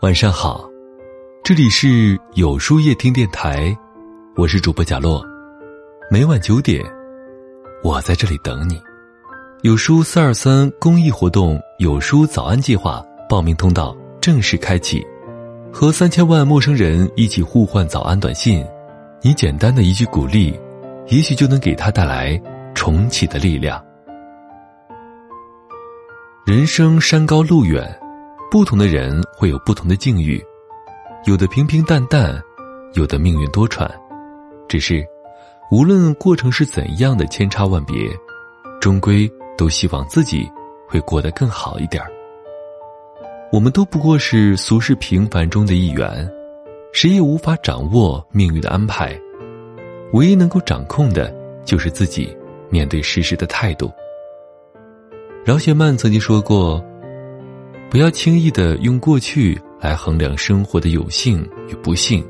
晚上好，这里是有书夜听电台，我是主播贾洛。每晚九点，我在这里等你。有书四二三公益活动有书早安计划报名通道正式开启，和三千万陌生人一起互换早安短信，你简单的一句鼓励，也许就能给他带来重启的力量。人生山高路远。不同的人会有不同的境遇，有的平平淡淡，有的命运多舛。只是，无论过程是怎样的千差万别，终归都希望自己会过得更好一点儿我们都不过是俗世平凡中的一员，谁也无法掌握命运的安排，唯一能够掌控的，就是自己面对世事的态度。饶雪漫曾经说过。不要轻易的用过去来衡量生活的有幸与不幸。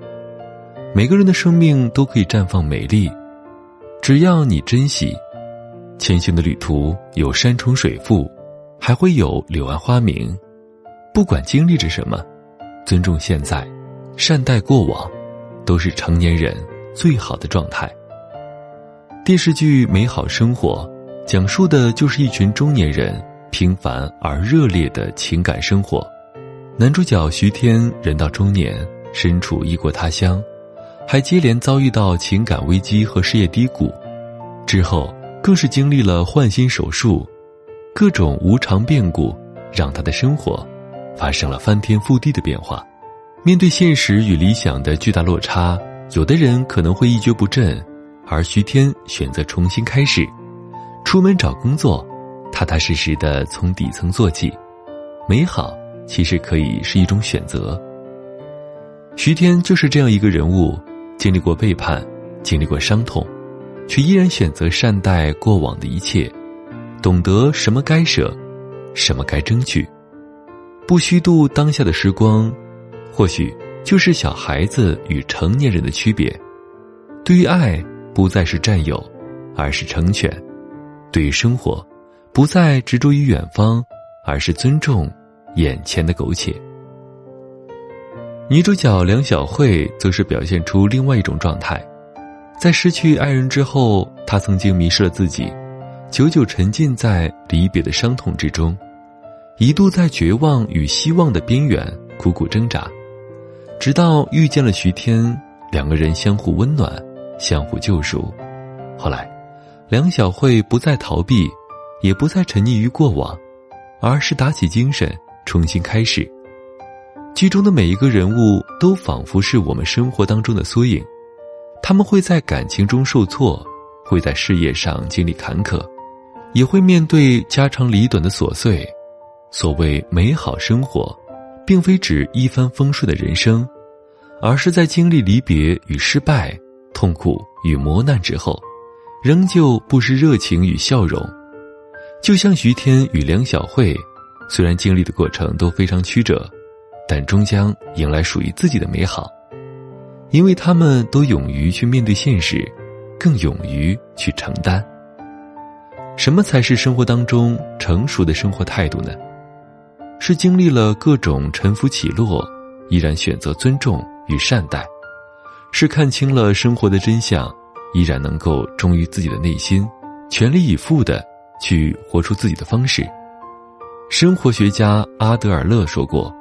每个人的生命都可以绽放美丽，只要你珍惜。前行的旅途有山重水复，还会有柳暗花明。不管经历着什么，尊重现在，善待过往，都是成年人最好的状态。电视剧《美好生活》讲述的就是一群中年人。平凡而热烈的情感生活，男主角徐天人到中年，身处异国他乡，还接连遭遇到情感危机和事业低谷，之后更是经历了换心手术，各种无常变故让他的生活发生了翻天覆地的变化。面对现实与理想的巨大落差，有的人可能会一蹶不振，而徐天选择重新开始，出门找工作。踏踏实实的从底层做起，美好其实可以是一种选择。徐天就是这样一个人物，经历过背叛，经历过伤痛，却依然选择善待过往的一切，懂得什么该舍，什么该争取，不虚度当下的时光。或许就是小孩子与成年人的区别。对于爱，不再是占有，而是成全；对于生活。不再执着于远方，而是尊重眼前的苟且。女主角梁晓慧则是表现出另外一种状态，在失去爱人之后，她曾经迷失了自己，久久沉浸在离别的伤痛之中，一度在绝望与希望的边缘苦苦挣扎，直到遇见了徐天，两个人相互温暖，相互救赎。后来，梁晓慧不再逃避。也不再沉溺于过往，而是打起精神重新开始。剧中的每一个人物都仿佛是我们生活当中的缩影，他们会在感情中受挫，会在事业上经历坎坷，也会面对家长里短的琐碎。所谓美好生活，并非指一帆风顺的人生，而是在经历离别与失败、痛苦与磨难之后，仍旧不失热情与笑容。就像徐天与梁晓慧，虽然经历的过程都非常曲折，但终将迎来属于自己的美好，因为他们都勇于去面对现实，更勇于去承担。什么才是生活当中成熟的生活态度呢？是经历了各种沉浮起落，依然选择尊重与善待；是看清了生活的真相，依然能够忠于自己的内心，全力以赴的。去活出自己的方式。生活学家阿德尔勒说过：“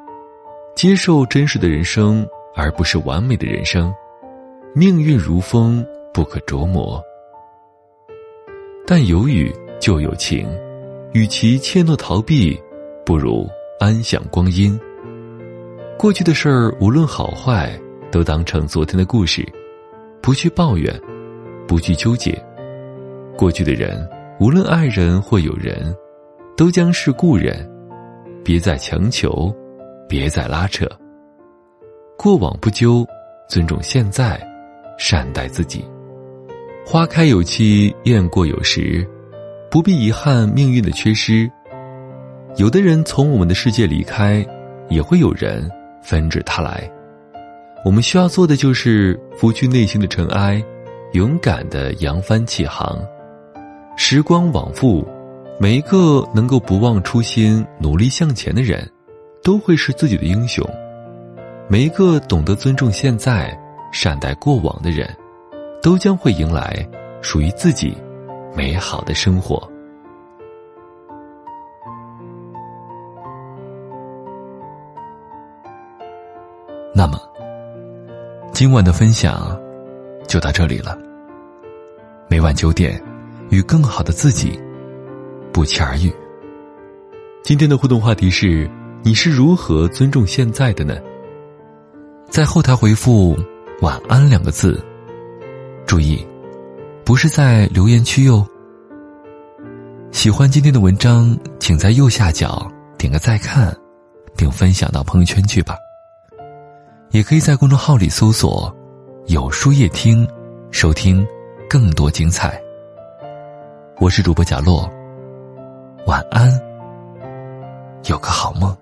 接受真实的人生，而不是完美的人生。命运如风，不可琢磨。但有雨就有晴，与其怯懦逃避，不如安享光阴。过去的事儿，无论好坏，都当成昨天的故事，不去抱怨，不去纠结。过去的人。”无论爱人或友人，都将是故人，别再强求，别再拉扯。过往不究，尊重现在，善待自己。花开有期，雁过有时，不必遗憾命运的缺失。有的人从我们的世界离开，也会有人纷至沓来。我们需要做的就是拂去内心的尘埃，勇敢的扬帆起航。时光往复，每一个能够不忘初心、努力向前的人，都会是自己的英雄。每一个懂得尊重现在、善待过往的人，都将会迎来属于自己美好的生活。那么，今晚的分享就到这里了。每晚九点，与更好的自己不期而遇。今天的互动话题是：你是如何尊重现在的呢？在后台回复“晚安”两个字，注意，不是在留言区哟。喜欢今天的文章，请在右下角点个再看，并分享到朋友圈去吧。也可以在公众号里搜索“有书夜听”，收听更多精彩。我是主播贾洛，晚安，有个好梦。